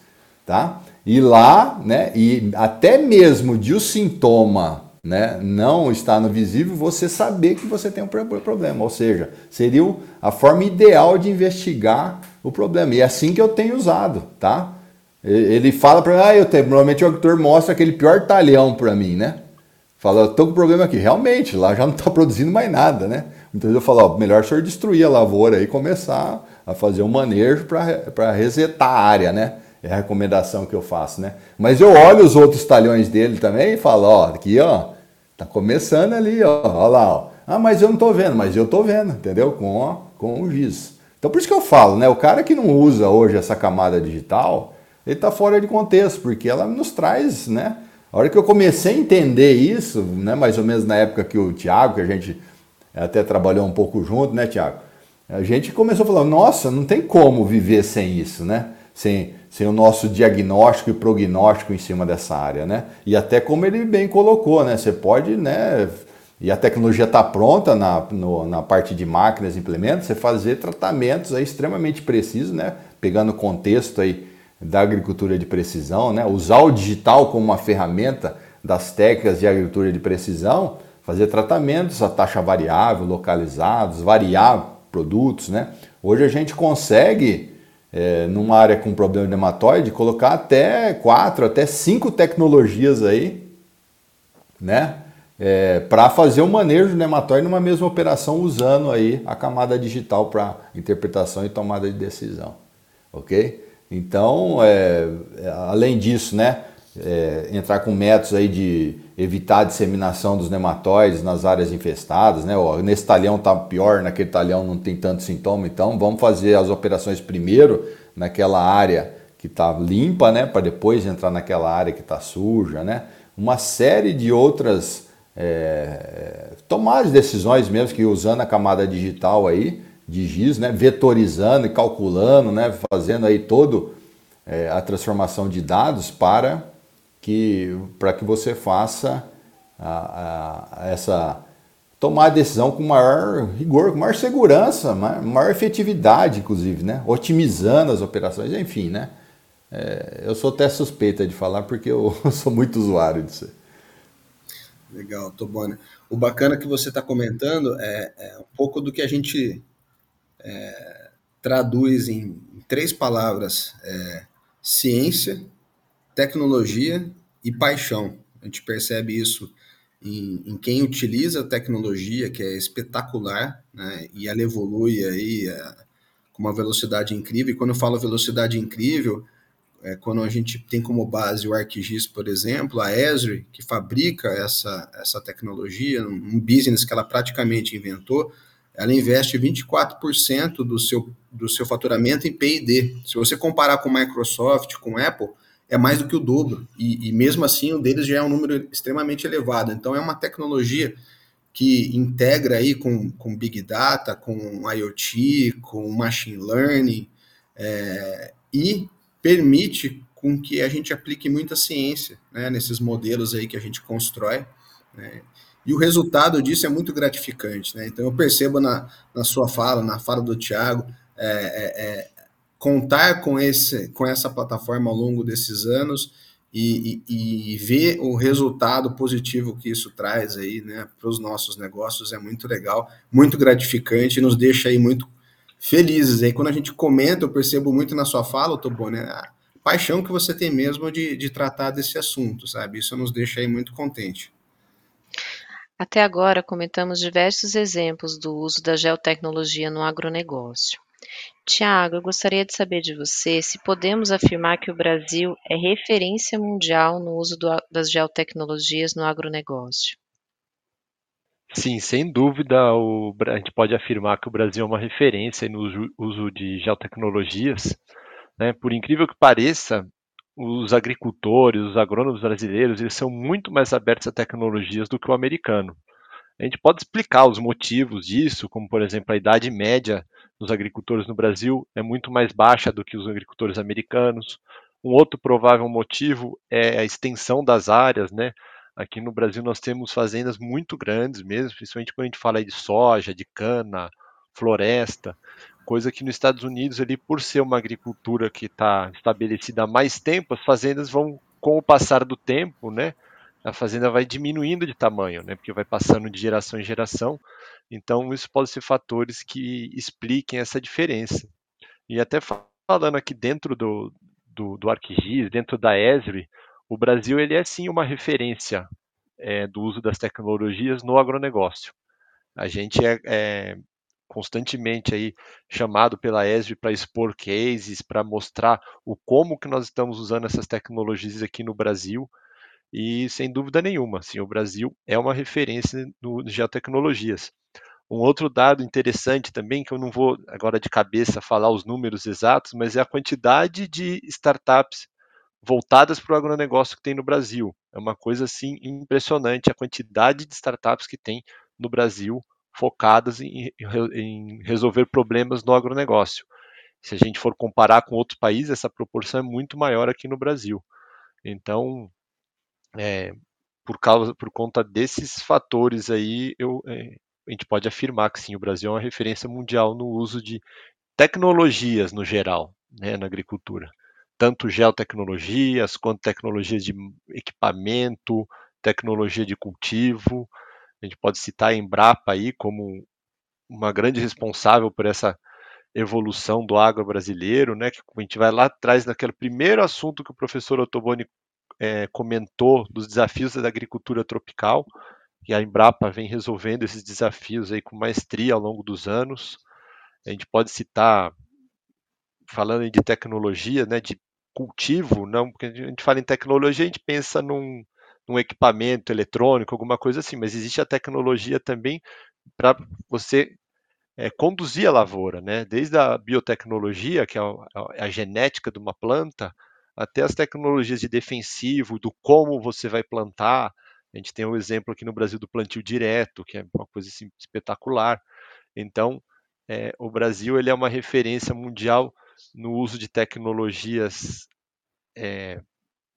tá? E lá, né, e até mesmo de o sintoma né, não estar no visível, você saber que você tem um problema. Ou seja, seria a forma ideal de investigar o problema. E é assim que eu tenho usado, tá? Ele fala para mim, ah, eu tenho, normalmente o agricultor mostra aquele pior talhão para mim, né? Fala, estou com problema aqui. Realmente, lá já não está produzindo mais nada, né? Então eu falo, ó, melhor o senhor destruir a lavoura e começar a fazer um manejo para resetar a área, né? É a recomendação que eu faço, né? Mas eu olho os outros talhões dele também e falo, ó, aqui, ó, tá começando ali, ó, ó lá, ó. Ah, mas eu não tô vendo, mas eu tô vendo, entendeu? Com, ó, com o giz. Então por isso que eu falo, né? O cara que não usa hoje essa camada digital, ele tá fora de contexto, porque ela nos traz, né? A hora que eu comecei a entender isso, né, mais ou menos na época que o Tiago, que a gente até trabalhou um pouco junto, né, Tiago? A gente começou a falar, nossa, não tem como viver sem isso, né? Sem sem o nosso diagnóstico e prognóstico em cima dessa área, né? E até como ele bem colocou, né? Você pode, né? E a tecnologia está pronta na, no, na parte de máquinas e implementos, você fazer tratamentos aí extremamente precisos, né? Pegando o contexto aí da agricultura de precisão, né? Usar o digital como uma ferramenta das técnicas de agricultura de precisão, fazer tratamentos a taxa variável, localizados, variar produtos, né? Hoje a gente consegue é, numa área com problema de nematóide, colocar até quatro, até cinco tecnologias aí, né? É, para fazer o manejo do nematóide numa mesma operação usando aí a camada digital para interpretação e tomada de decisão, ok? Então, é, além disso, né, é, entrar com métodos aí de evitar a disseminação dos nematóides nas áreas infestadas, né? Ó, nesse talhão tá pior, naquele talhão não tem tanto sintoma, então vamos fazer as operações primeiro naquela área que está limpa, né? Para depois entrar naquela área que está suja, né? Uma série de outras é, tomadas de decisões mesmo que usando a camada digital aí de GIS, né? Vetorizando e calculando, né? Fazendo aí todo é, a transformação de dados para que para que você faça a, a, essa tomar a decisão com maior rigor, com maior segurança, maior, maior efetividade, inclusive, né? Otimizando as operações, enfim, né? É, eu sou até suspeita de falar porque eu sou muito usuário disso. Legal, Tobone. O bacana que você está comentando é, é, um pouco do que a gente é, traduz em, três palavras: é, ciência, tecnologia e paixão. A gente percebe isso em, em quem utiliza a tecnologia, que é espetacular, né? e ela evolui aí é, com uma velocidade incrível. E quando eu falo velocidade incrível, é, quando a gente tem como base o ArcGIS, por exemplo, a Esri, que fabrica essa, essa tecnologia, um business que ela praticamente inventou, ela investe 24% do seu, do seu faturamento em P&D. Se você comparar com Microsoft, com Apple, é mais do que o dobro. E, e, mesmo assim, o deles já é um número extremamente elevado. Então, é uma tecnologia que integra aí com, com Big Data, com IoT, com Machine Learning, é, e permite com que a gente aplique muita ciência né, nesses modelos aí que a gente constrói. Né, e o resultado disso é muito gratificante. Né? Então, eu percebo na, na sua fala, na fala do Tiago, é, é, é, contar com, esse, com essa plataforma ao longo desses anos e, e, e ver o resultado positivo que isso traz aí né, para os nossos negócios é muito legal, muito gratificante, nos deixa aí muito felizes. Aí quando a gente comenta, eu percebo muito na sua fala, Tobô, né, a paixão que você tem mesmo de, de tratar desse assunto, sabe? Isso nos deixa aí muito contente. Até agora, comentamos diversos exemplos do uso da geotecnologia no agronegócio. Tiago, eu gostaria de saber de você se podemos afirmar que o Brasil é referência mundial no uso do, das geotecnologias no agronegócio. Sim, sem dúvida, o, a gente pode afirmar que o Brasil é uma referência no uso, de geotecnologias. Né? Por incrível que pareça, os agricultores, os agrônomos brasileiros, eles são muito mais abertos a tecnologias do que o americano. A gente pode explicar os motivos disso, como por exemplo a idade média dos agricultores no Brasil é muito mais baixa do que os agricultores americanos. Um outro provável motivo é a extensão das áreas, né? Aqui no Brasil nós temos fazendas muito grandes mesmo, principalmente quando a gente fala de soja, de cana, floresta, coisa que nos Estados Unidos ali por ser uma agricultura que está estabelecida há mais tempo, as fazendas vão com o passar do tempo, né? A fazenda vai diminuindo de tamanho, né? Porque vai passando de geração em geração. Então isso pode ser fatores que expliquem essa diferença. E até falando aqui dentro do, do, do ArcGIS, dentro da Esri, o Brasil ele é sim uma referência é, do uso das tecnologias no agronegócio. A gente é, é constantemente aí chamado pela ESB para expor cases, para mostrar o como que nós estamos usando essas tecnologias aqui no Brasil. E sem dúvida nenhuma, assim, o Brasil é uma referência no geotecnologias. Um outro dado interessante também, que eu não vou agora de cabeça falar os números exatos, mas é a quantidade de startups voltadas para o agronegócio que tem no Brasil. É uma coisa assim impressionante a quantidade de startups que tem no Brasil focadas em, em resolver problemas no agronegócio. Se a gente for comparar com outros países, essa proporção é muito maior aqui no Brasil. Então, é, por causa, por conta desses fatores aí, eu, é, a gente pode afirmar que sim, o Brasil é uma referência mundial no uso de tecnologias no geral, né, na agricultura tanto geotecnologias quanto tecnologias de equipamento, tecnologia de cultivo. A gente pode citar a Embrapa aí como uma grande responsável por essa evolução do agro brasileiro, né? Que a gente vai lá atrás naquele primeiro assunto que o professor Ottoboni é, comentou dos desafios da agricultura tropical, e a Embrapa vem resolvendo esses desafios aí com maestria ao longo dos anos. A gente pode citar, falando de tecnologia, né, de cultivo, não, porque a gente fala em tecnologia, a gente pensa num, num equipamento eletrônico, alguma coisa assim, mas existe a tecnologia também para você é, conduzir a lavoura, né? Desde a biotecnologia, que é a, a, genética de uma planta, até as tecnologias de defensivo, do como você vai plantar. A gente tem um exemplo aqui no Brasil do plantio direto, que é uma coisa assim, espetacular. Então, é, o Brasil ele é uma referência mundial no uso de tecnologias, é,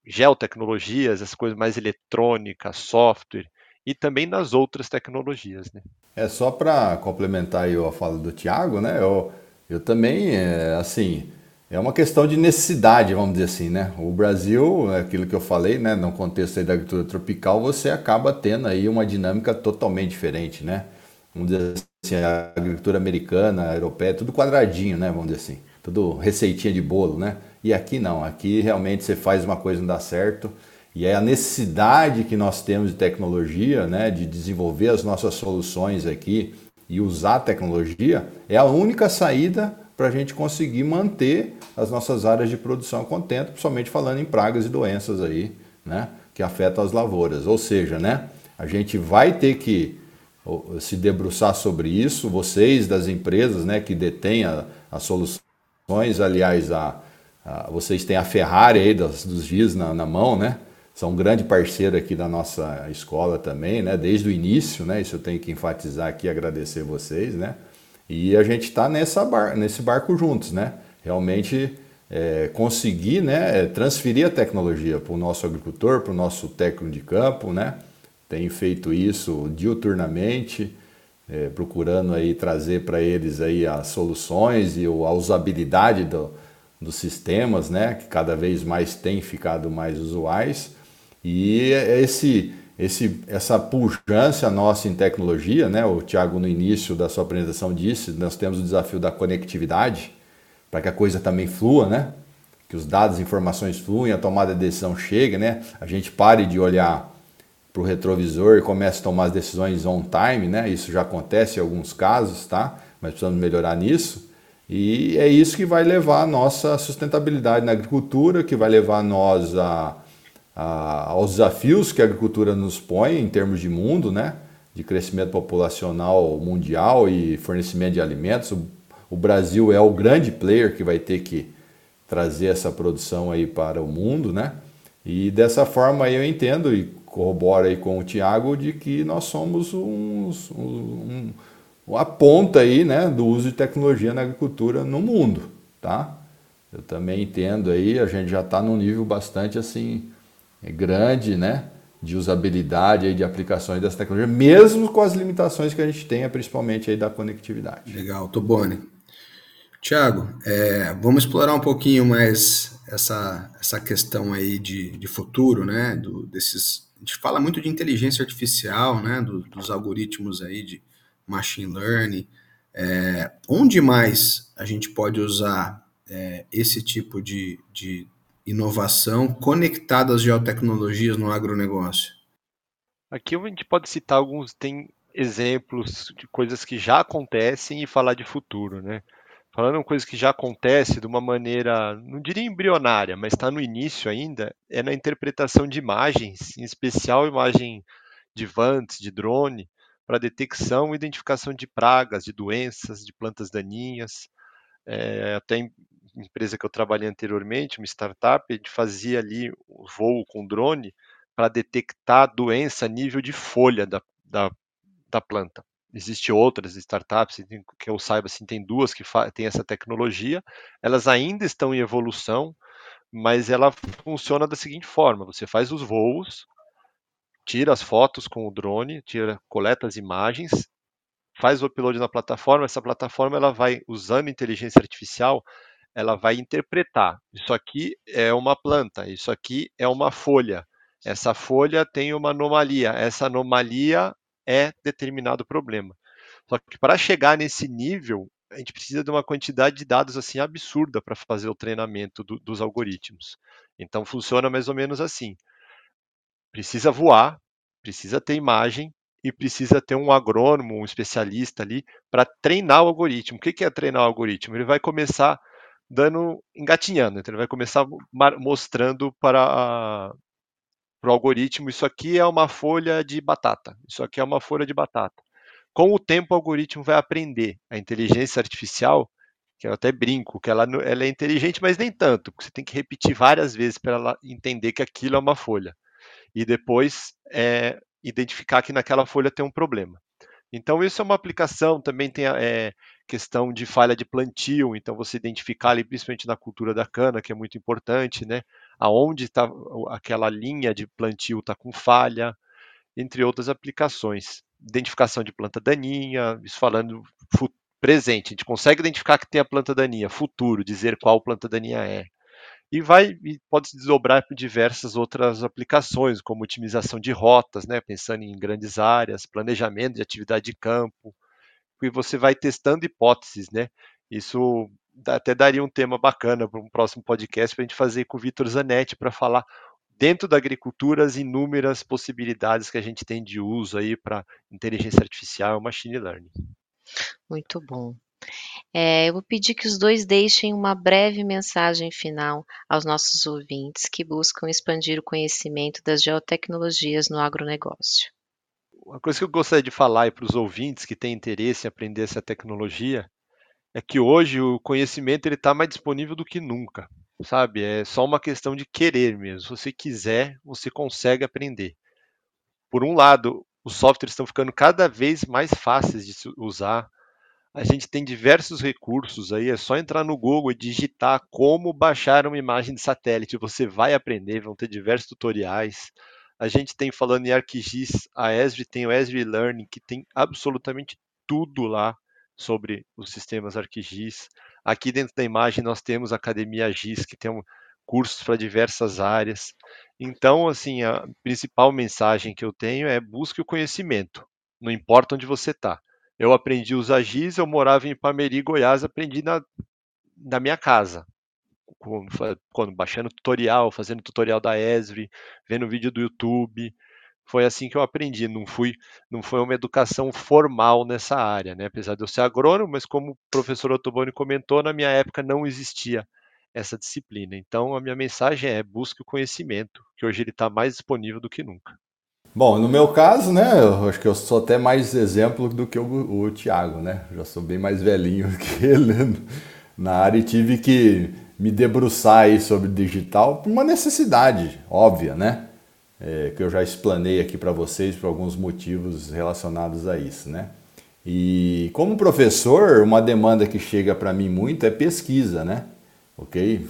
geotecnologias, as coisas mais eletrônicas, software, e também nas outras tecnologias. Né? É só para complementar a fala do Tiago, né? Eu, eu também, é, assim, é uma questão de necessidade, vamos dizer assim, né? O Brasil, é aquilo que eu falei, né? No contexto da agricultura tropical, você acaba tendo aí uma dinâmica totalmente diferente, né? Vamos dizer assim, a agricultura americana, a europeia, tudo quadradinho, né? Vamos dizer assim tudo receitinha de bolo, né? E aqui não, aqui realmente você faz uma coisa e não dá certo. E é a necessidade que nós temos de tecnologia, né, de desenvolver as nossas soluções aqui e usar a tecnologia, é a única saída para a gente conseguir manter as nossas áreas de produção contentes, principalmente falando em pragas e doenças aí, né, que afetam as lavouras. Ou seja, né, a gente vai ter que se debruçar sobre isso, vocês das empresas né, que detêm as soluções, aliás, a, a, vocês têm a Ferrari aí dos, dos dias na, na mão, né? São um grande parceiro aqui da nossa escola também, né? Desde o início, né? Isso eu tenho que enfatizar aqui agradecer vocês, né? E a gente está bar nesse barco juntos, né? Realmente é, conseguir né, transferir a tecnologia para o nosso agricultor, para o nosso técnico de campo, né? Tem feito isso diuturnamente, é, procurando aí trazer para eles aí as soluções e a usabilidade do, dos sistemas, né? Que cada vez mais tem ficado mais usuais. E esse, esse, essa pujança nossa em tecnologia, né? o Tiago no início da sua apresentação disse, nós temos o desafio da conectividade, para que a coisa também flua, né? que os dados e informações fluem, a tomada de decisão chegue, né? a gente pare de olhar para o retrovisor e comece a tomar as decisões on time, né? isso já acontece em alguns casos, tá? mas precisamos melhorar nisso. E é isso que vai levar a nossa sustentabilidade na agricultura, que vai levar nós a a, aos desafios que a agricultura nos põe em termos de mundo, né? de crescimento populacional mundial e fornecimento de alimentos. O, o Brasil é o grande player que vai ter que trazer essa produção aí para o mundo, né? E dessa forma eu entendo e corroboro aí com o Tiago de que nós somos uns, um, a ponta aí, né, do uso de tecnologia na agricultura no mundo, tá? Eu também entendo aí, a gente já está num nível bastante assim é grande, né? De usabilidade e de aplicações dessa tecnologia, mesmo com as limitações que a gente tem, principalmente aí da conectividade. Legal, Tobone. Tiago, é, vamos explorar um pouquinho mais essa, essa questão aí de, de futuro, né? Do, desses, a gente fala muito de inteligência artificial, né? Do, dos algoritmos aí de machine learning. É, onde mais a gente pode usar é, esse tipo de, de inovação conectada às geotecnologias no agronegócio? Aqui a gente pode citar alguns, tem exemplos de coisas que já acontecem e falar de futuro, né? Falando coisas que já acontece de uma maneira, não diria embrionária, mas está no início ainda, é na interpretação de imagens, em especial imagem de vantes, de drone, para detecção e identificação de pragas, de doenças, de plantas daninhas. É, até empresa que eu trabalhei anteriormente, uma startup, a gente fazia ali o voo com drone para detectar doença a nível de folha da, da, da planta. Existem outras startups, que eu saiba, assim, tem duas que têm essa tecnologia, elas ainda estão em evolução, mas ela funciona da seguinte forma: você faz os voos, tira as fotos com o drone, tira, coleta as imagens, faz o upload na plataforma, essa plataforma ela vai usando inteligência artificial, ela vai interpretar. Isso aqui é uma planta, isso aqui é uma folha. Essa folha tem uma anomalia, essa anomalia é determinado problema. Só que para chegar nesse nível, a gente precisa de uma quantidade de dados assim absurda para fazer o treinamento do, dos algoritmos. Então funciona mais ou menos assim. Precisa voar, precisa ter imagem e precisa ter um agrônomo, um especialista ali para treinar o algoritmo. O que é treinar o algoritmo? Ele vai começar dando engatinhando. Então ele vai começar mostrando para o algoritmo isso aqui é uma folha de batata, isso aqui é uma folha de batata. Com o tempo o algoritmo vai aprender. A inteligência artificial, que eu até brinco, que ela, ela é inteligente, mas nem tanto, porque você tem que repetir várias vezes para ela entender que aquilo é uma folha. E depois é, identificar que naquela folha tem um problema. Então, isso é uma aplicação, também tem é, questão de falha de plantio, então você identificar ali, principalmente na cultura da cana, que é muito importante, né? Aonde está aquela linha de plantio está com falha, entre outras aplicações. Identificação de planta daninha, isso falando presente, a gente consegue identificar que tem a planta daninha, futuro, dizer qual planta daninha é e vai e pode se desdobrar para diversas outras aplicações, como otimização de rotas, né, pensando em grandes áreas, planejamento de atividade de campo, e você vai testando hipóteses, né? Isso até daria um tema bacana para um próximo podcast para a gente fazer com o Vitor Zanetti para falar dentro da agricultura as inúmeras possibilidades que a gente tem de uso aí para inteligência artificial e machine learning. Muito bom. É, eu vou pedir que os dois deixem uma breve mensagem final aos nossos ouvintes que buscam expandir o conhecimento das geotecnologias no agronegócio. Uma coisa que eu gostaria de falar para os ouvintes que têm interesse em aprender essa tecnologia é que hoje o conhecimento ele está mais disponível do que nunca, sabe? É só uma questão de querer mesmo. Se você quiser, você consegue aprender. Por um lado, os softwares estão ficando cada vez mais fáceis de usar. A gente tem diversos recursos aí, é só entrar no Google e digitar como baixar uma imagem de satélite. Você vai aprender, vão ter diversos tutoriais. A gente tem falando em ArcGIS, a Esri tem o Esri Learning, que tem absolutamente tudo lá sobre os sistemas ArcGIS. Aqui dentro da imagem nós temos a Academia GIS, que tem um, cursos para diversas áreas. Então, assim, a principal mensagem que eu tenho é busque o conhecimento, não importa onde você está. Eu aprendi a usar GIS, eu morava em Pameri, Goiás, aprendi na, na minha casa, quando, baixando tutorial, fazendo tutorial da Esri, vendo vídeo do YouTube, foi assim que eu aprendi. Não fui, não foi uma educação formal nessa área, né? Apesar de eu ser agrônomo, mas como o professor Ottoboni comentou, na minha época não existia essa disciplina. Então, a minha mensagem é busque o conhecimento, que hoje ele está mais disponível do que nunca. Bom, no meu caso, né, eu acho que eu sou até mais exemplo do que o, o Tiago, né? Já sou bem mais velhinho que ele na área e tive que me debruçar aí sobre digital por uma necessidade óbvia, né? é, que eu já explanei aqui para vocês por alguns motivos relacionados a isso, né? E como professor, uma demanda que chega para mim muito é pesquisa, né? Ok?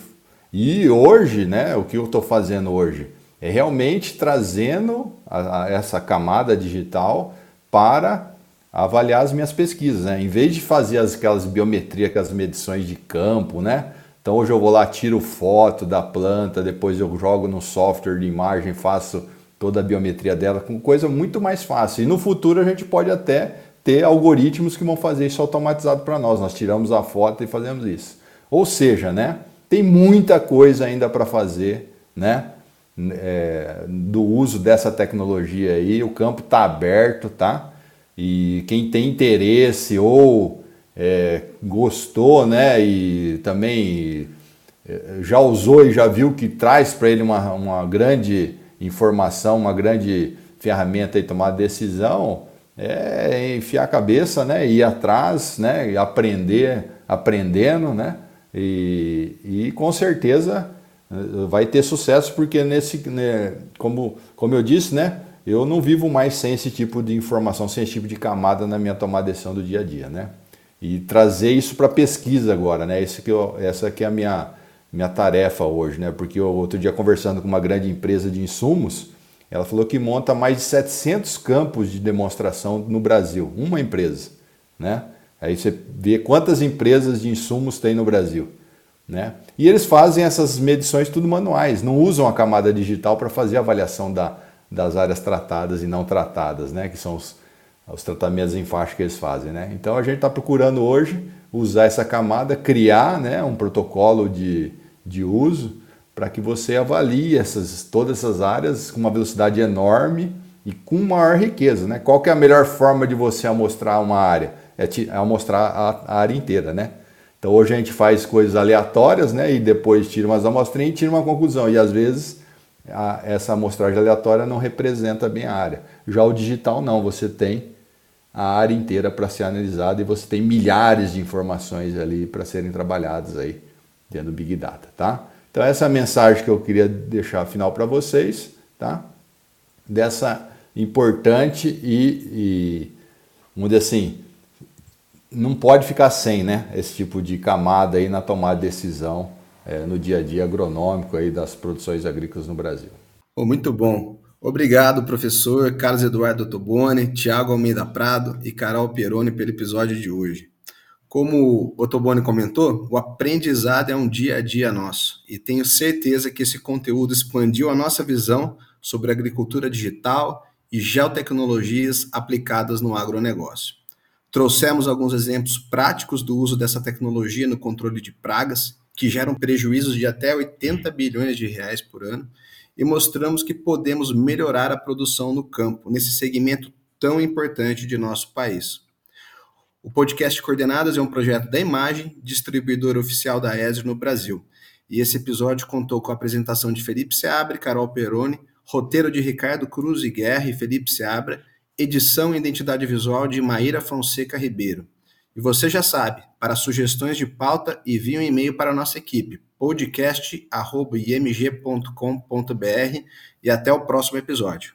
E hoje, né, o que eu estou fazendo hoje é realmente trazendo a, a essa camada digital para avaliar as minhas pesquisas, né? Em vez de fazer as, aquelas biometrias, aquelas medições de campo, né? Então hoje eu vou lá, tiro foto da planta, depois eu jogo no software de imagem, faço toda a biometria dela, com coisa muito mais fácil. E no futuro a gente pode até ter algoritmos que vão fazer isso automatizado para nós. Nós tiramos a foto e fazemos isso. Ou seja, né, tem muita coisa ainda para fazer, né? É, do uso dessa tecnologia aí, o campo está aberto, tá? E quem tem interesse ou é, gostou, né, e também é, já usou e já viu que traz para ele uma, uma grande informação, uma grande ferramenta e tomar decisão, é enfiar a cabeça, né, ir atrás, né, e aprender, aprendendo, né, e, e com certeza vai ter sucesso porque nesse, né, como, como eu disse, né, eu não vivo mais sem esse tipo de informação, sem esse tipo de camada na minha tomada de decisão do dia a dia, né e trazer isso para pesquisa agora, né? Esse que eu, essa que é a minha, minha tarefa hoje, né? Porque eu, outro dia conversando com uma grande empresa de insumos, ela falou que monta mais de 700 campos de demonstração no Brasil, uma empresa, né? Aí você vê quantas empresas de insumos tem no Brasil, né? E eles fazem essas medições tudo manuais, não usam a camada digital para fazer a avaliação da, das áreas tratadas e não tratadas, né? Que são os, os tratamentos em faixa que eles fazem. Né? Então a gente está procurando hoje usar essa camada, criar né, um protocolo de, de uso para que você avalie essas, todas essas áreas com uma velocidade enorme e com maior riqueza. Né? Qual que é a melhor forma de você amostrar uma área? É, te, é amostrar a, a, área inteira. Né? Então hoje a gente faz coisas aleatórias né, e depois tira umas amostrinhas e tira uma conclusão. E às vezes a, essa amostragem aleatória não representa bem a área. Já o digital não, você tem a área inteira para ser analisada e você tem milhares de informações ali para serem trabalhadas aí dentro do Big Data, tá? Então essa é a mensagem que eu queria deixar final para vocês, tá? Dessa importante e, e vamos dizer assim, não pode ficar sem, né? Esse tipo de camada aí na tomada de decisão é, no dia a dia agronômico aí das produções agrícolas no Brasil. Oh, muito bom. Obrigado, professor Carlos Eduardo Ottoboni, Tiago Almeida Prado e Carol Pieroni pelo episódio de hoje. Como o Ottoboni comentou, o aprendizado é um dia a dia nosso e tenho certeza que esse conteúdo expandiu a nossa visão sobre agricultura digital e geotecnologias aplicadas no agronegócio. Trouxemos alguns exemplos práticos do uso dessa tecnologia no controle de pragas, que geram prejuízos de até 80 bilhões de reais por ano e mostramos que podemos melhorar a produção no campo, nesse segmento tão importante de nosso país. O podcast Coordenadas é um projeto da Imagem, distribuidora oficial da ESR no Brasil. E esse episódio contou com a apresentação de Felipe Seabra e Carol Peroni, roteiro de Ricardo Cruz e Guerra e Felipe Seabra, edição e identidade visual de Maíra Fonseca Ribeiro. E você já sabe, para sugestões de pauta, envie um e-mail para a nossa equipe, podcast.img.com.br e até o próximo episódio.